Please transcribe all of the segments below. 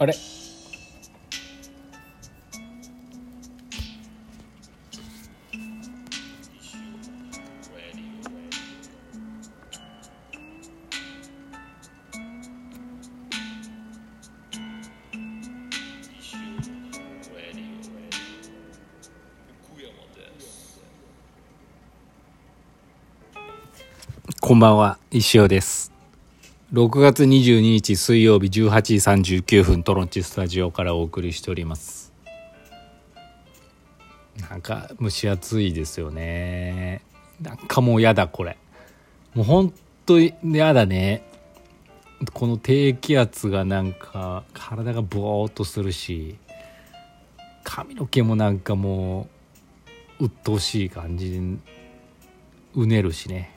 あれ？こんばんは、石尾です。6月22日水曜日18時39分、トロンチスタジオからお送りしております。なんか蒸し暑いですよね。なんかもうやだ、これ。もうほんとやだね。この低気圧がなんか体がボーっとするし、髪の毛もなんかもう鬱陶しい感じでうねるしね。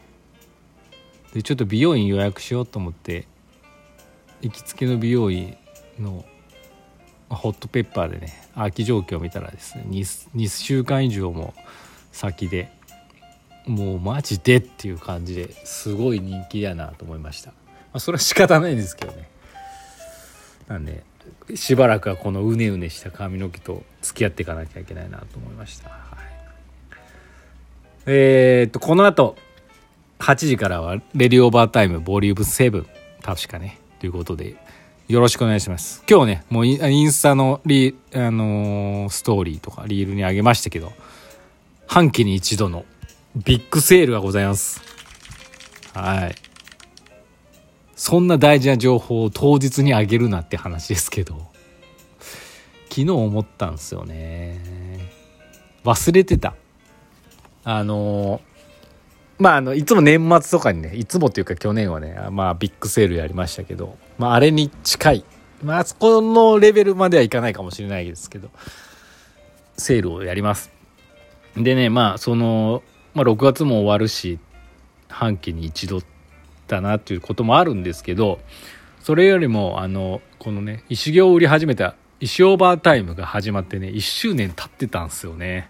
でちょっと美容院予約しようと思って行きつけの美容院のホットペッパーでね空き状況を見たらですね 2, 2週間以上も先でもうマジでっていう感じですごい人気やなと思いました、まあ、それは仕方ないんですけどね。なんでしばらくはこのうねうねした髪の毛と付き合っていかなきゃいけないなと思いました、はい、えー、っとこの後8時からはレディオーバータイムボリューム7確かね。ということでよろしくお願いします。今日ねもうインスタのリ、あのーストーリーとかリールにあげましたけど半期に一度のビッグセールがございます。はい。そんな大事な情報を当日にあげるなって話ですけど昨日思ったんですよね。忘れてた。あのーまあ、あのいつも年末とかにねいつもっていうか去年はね、まあ、ビッグセールやりましたけど、まあ、あれに近い、まあそこのレベルまではいかないかもしれないですけどセールをやります。でねまあその、まあ、6月も終わるし半期に一度だなっていうこともあるんですけどそれよりもあのこのね石行を売り始めた石オーバータイムが始まってね1周年経ってたんですよね。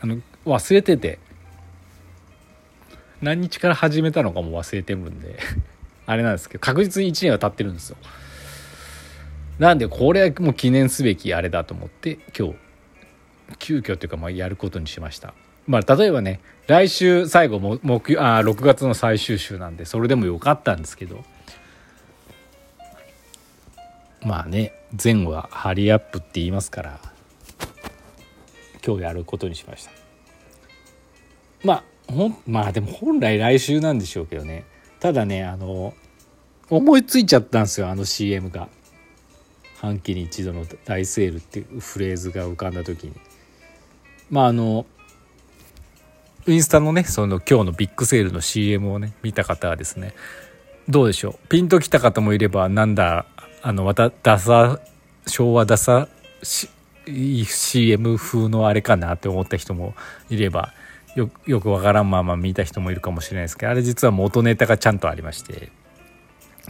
あの忘れてて。何日から始めたのかも忘れてるんで。あれなんですけど確実に1年は経ってるんですよ。なんでこれはもう記念すべきあれだと思って今日急遽というかまあやることにしました。まあ例えばね来週最後も木あ6月の最終週なんでそれでもよかったんですけど。まあね前はハリーアップって言いますから今日やることにしました。まあほんまあでも本来来週なんでしょうけどね。ただねあの思いついちゃったんですよあの CM が。半期に一度の大セールっていうフレーズが浮かんだ時に。まああのインスタのねその今日のビッグセールの CM をね見た方はですねどうでしょう。ピンときた方もいればなんだあのまたダサ昭和ダサ CM 風のあれかなって思った人もいればよくわからんまま見た人もいるかもしれないですけどあれ実は元ネタがちゃんとありまして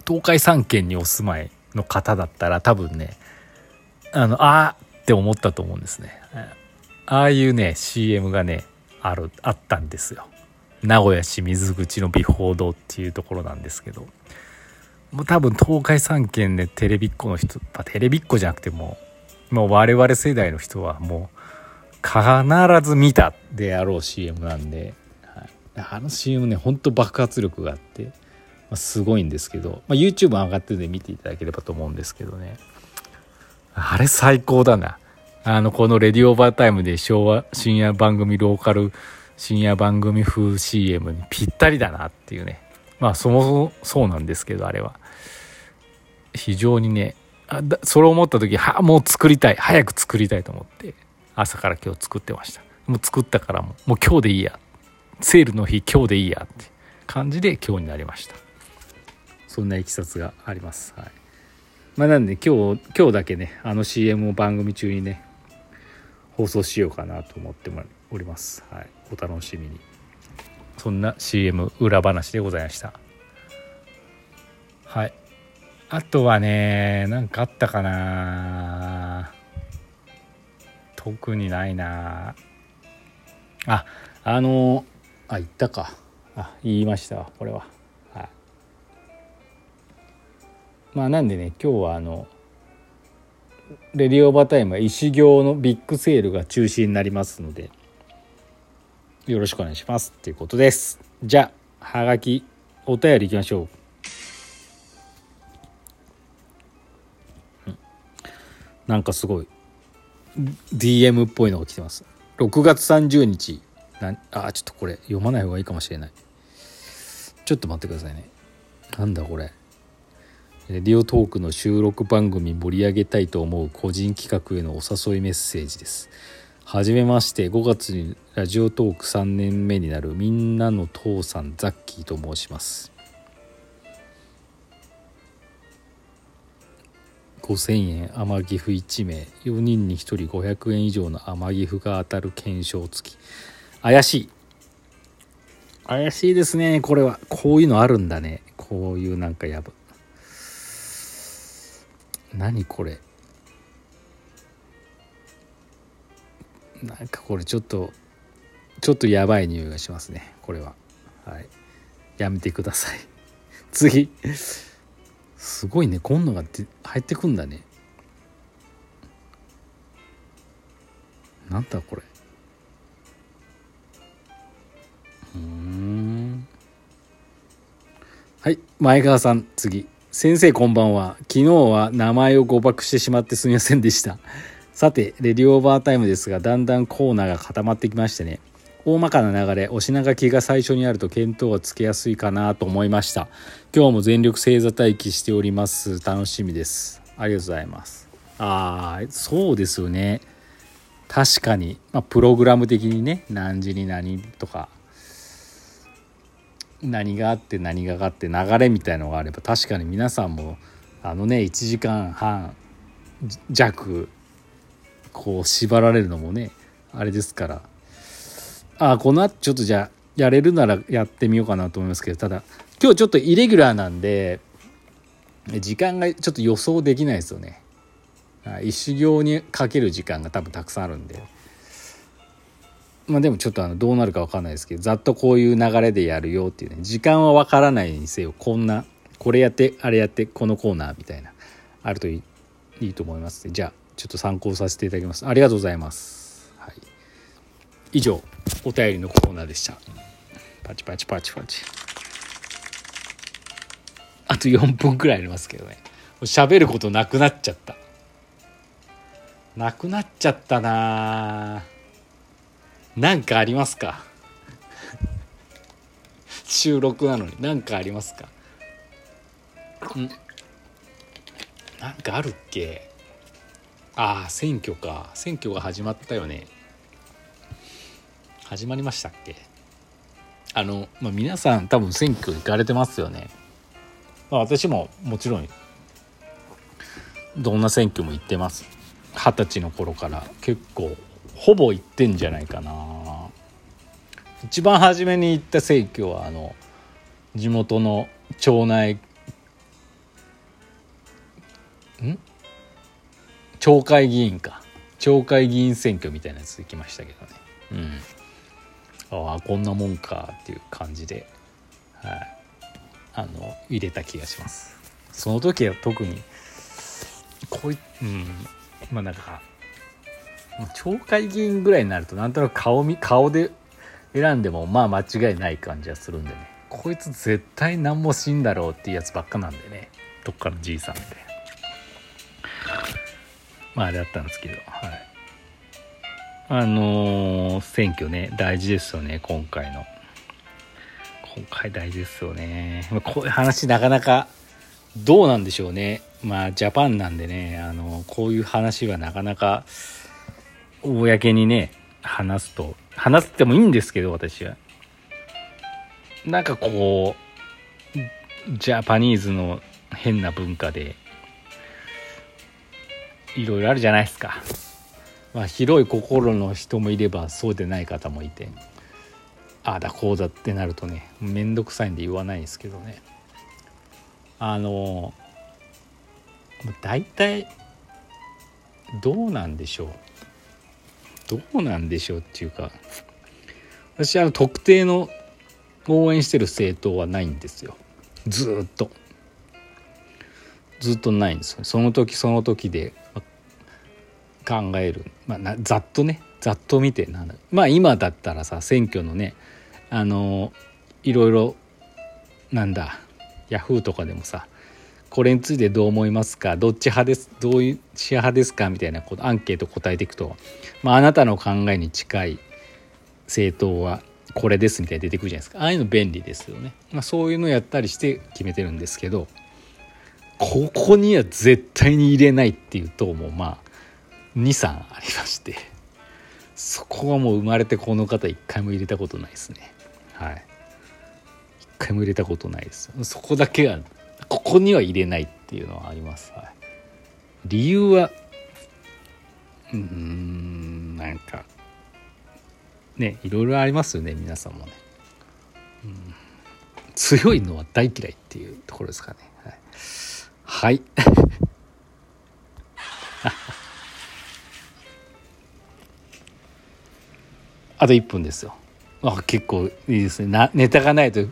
東海3県にお住まいの方だったら多分ねあのあーって思ったと思うんですね。ああいうね CM がねあるあったんですよ。名古屋市水口の美宝堂っていうところなんですけど。もう多分東海3県でテレビっ子の人まあテレビっ子じゃなくてももう我々世代の人はもう必ず見たであろう CM なんで、はい、あの CM ねほんと爆発力があって、まあ、すごいんですけど、まあ、YouTube 上がってるんで見ていただければと思うんですけどね。あれ最高だな。あのこの「レディオーバータイム」で昭和深夜番組ローカル深夜番組風 CM にぴったりだなっていうね。まあそもそもそうなんですけどあれは。非常にねあだそれを思った時はもう作りたい。早く作りたいと思って。朝から今日作ってました。もう作ったからもう今日でいいや。セールの日今日でいいやって。感じで今日になりました。そんないきさつがあります。はい。まあなんで今日今日だけねあの CM を番組中にね放送しようかなと思っております。はい。お楽しみに。そんな CM 裏話でございました。はい。あとはね何かあったかな。特にないな。ああのあ言ったか。あ言いましたわこれは。はい。まあなんでね今日はあのレディオバタイムは石行のビッグセールが中止になりますのでよろしくお願いしますっていうことです。じゃあはがきお便りいきましょう。なんかすごい。DM っぽいのが来てます。6月30日。なあちょっとこれ読まない方がいいかもしれない。ちょっと待ってくださいね。なんだこれ。レディオトークの収録番組盛り上げたいと思う個人企画へのお誘いメッセージです。はじめまして。5月にラジオトーク3年目になるみんなの父さんザッキーと申します。5000円天岐阜1名。4人に1人500円以上の天岐阜が当たる検証付き。怪しい。怪しいですね。これは。こういうのあるんだね。こういうなんかやぶ。何これ。なんかこれちょっとちょっとやばい匂いがしますね。これは。はい。やめてください。次。すごいねこんのが入ってくんだね。なんだこれ。うん。はい前川さん次。先生こんばんは。昨日は名前を誤爆してしまってすみませんでした。さてレディオーバータイムですがだんだんコーナーが固まってきましてね。大まかな流れお品書きが最初にあると見当はつけやすいかなと思いました。今日も全力星座待機しております。楽しみです。ありがとうございます。ああそうですよね。確かに、まあ、プログラム的にね何時に何とか何があって何があって流れみたいのがあれば確かに皆さんもあのね1時間半弱こう縛られるのもねあれですから。あこの後ちょっとじゃあやれるならやってみようかなと思いますけどただ今日ちょっとイレギュラーなんで時間がちょっと予想できないですよね。一行にかける時間が多分たくさんあるんで。まあでもちょっとあのどうなるか分かんないですけどざっとこういう流れでやるよっていうね時間は分からないにせよこんなこれやってあれやってこのコーナーみたいなあるといいいいと思いますじゃあちょっと参考させていただきます。ありがとうございます、以上お便りのコーナーでした。パチパチパチパチ。あと4分くらいありますけどね。喋ることなくなっちゃった。なくなっちゃったな。何かありますか？収録なのに。何かありますか？ん？なんかあるっけ？ああ選挙か。選挙が始まったよね。始まりましたっけ？あの、まあ、皆さん多分選挙行かれてますよね、まあ、私ももちろん。どんな選挙も行ってます。二十歳の頃から。結構ほぼ行ってんじゃないかな。一番初めに行った選挙はあの地元の町内。ん？町会議員か。町会議員選挙みたいなやつ行きましたけどね。うん。ああこんなもんかっていう感じではい。あの入れた気がします。その時は特にこういうん。まあなんか町会議員ぐらいになるとなんとなく顔み顔で選んでもまあ間違いない感じはするんでね。こいつ絶対何もしんだろうっていうやつばっかなんでね。どっかのじいさんみたいなまああれだったんですけどはい。あのー、選挙ね大事ですよね今回の。今回大事ですよね。こういう話なかなかどうなんでしょうね。まあジャパンなんでねあのこういう話はなかなか公にね話すと話してもいいんですけど私は。なんかこうジャパニーズの変な文化でいろいろあるじゃないですか、まあ、広い心の人もいればそうでない方もいてああだこうだってなるとね面倒くさいんで言わないですけどね。あの大体どうなんでしょう。どうなんでしょうっていうか私は特定の応援してる政党はないんですよ。ずっと。ずっとないんですよ。その時その時で考える、まあ、ざっとね。ざっと見てなまあ今だったらさ選挙のねあのいろいろなんだヤフーとかでもさこれについてどう思いますか？どっち派です？どういう支派ですか？みたいなことアンケート答えていくと、まあ、あなたの考えに近い政党はこれですみたいに出てくるじゃないですか。ああいうの便利ですよね、まあ、そういうのやったりして決めてるんですけどここには絶対に入れないっていう党もうまあ23ありましてそこはもう生まれてこの方一回も入れたことないですね。はい。一回も入れたことないです。そこだけはここには入れないっていうのはあります、はい、理由はうんなんかねいろいろありますよね皆さんもね、うん、強いのは大嫌いっていうところですかね。はい、はい。あと1分ですよ。あ結構いいですね。なネタがないと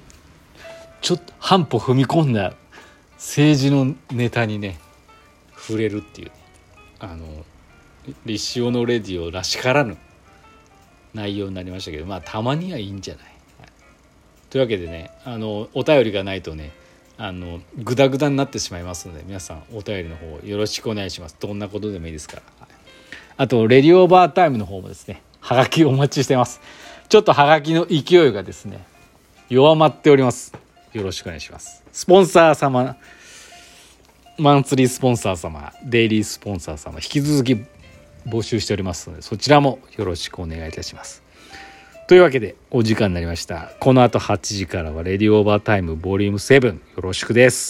ちょっと半歩踏み込んだ政治のネタにね触れるっていうね。あの立潮のレディオらしからぬ内容になりましたけどまあたまにはいいんじゃない、はい、というわけでねあのお便りがないとねあのグダグダになってしまいますので皆さんお便りの方よろしくお願いします。どんなことでもいいですから、はい、あとレディオバータイムの方もですねはがきお待ちしてます。ちょっとはがきの勢いがですね弱まっております。よろしくお願いします。スポンサー様マンツリースポンサー様デイリースポンサー様引き続き募集しておりますのでそちらもよろしくお願いいたします。というわけでお時間になりました。この後8時からはレディオーバータイムボリューム7よろしくです。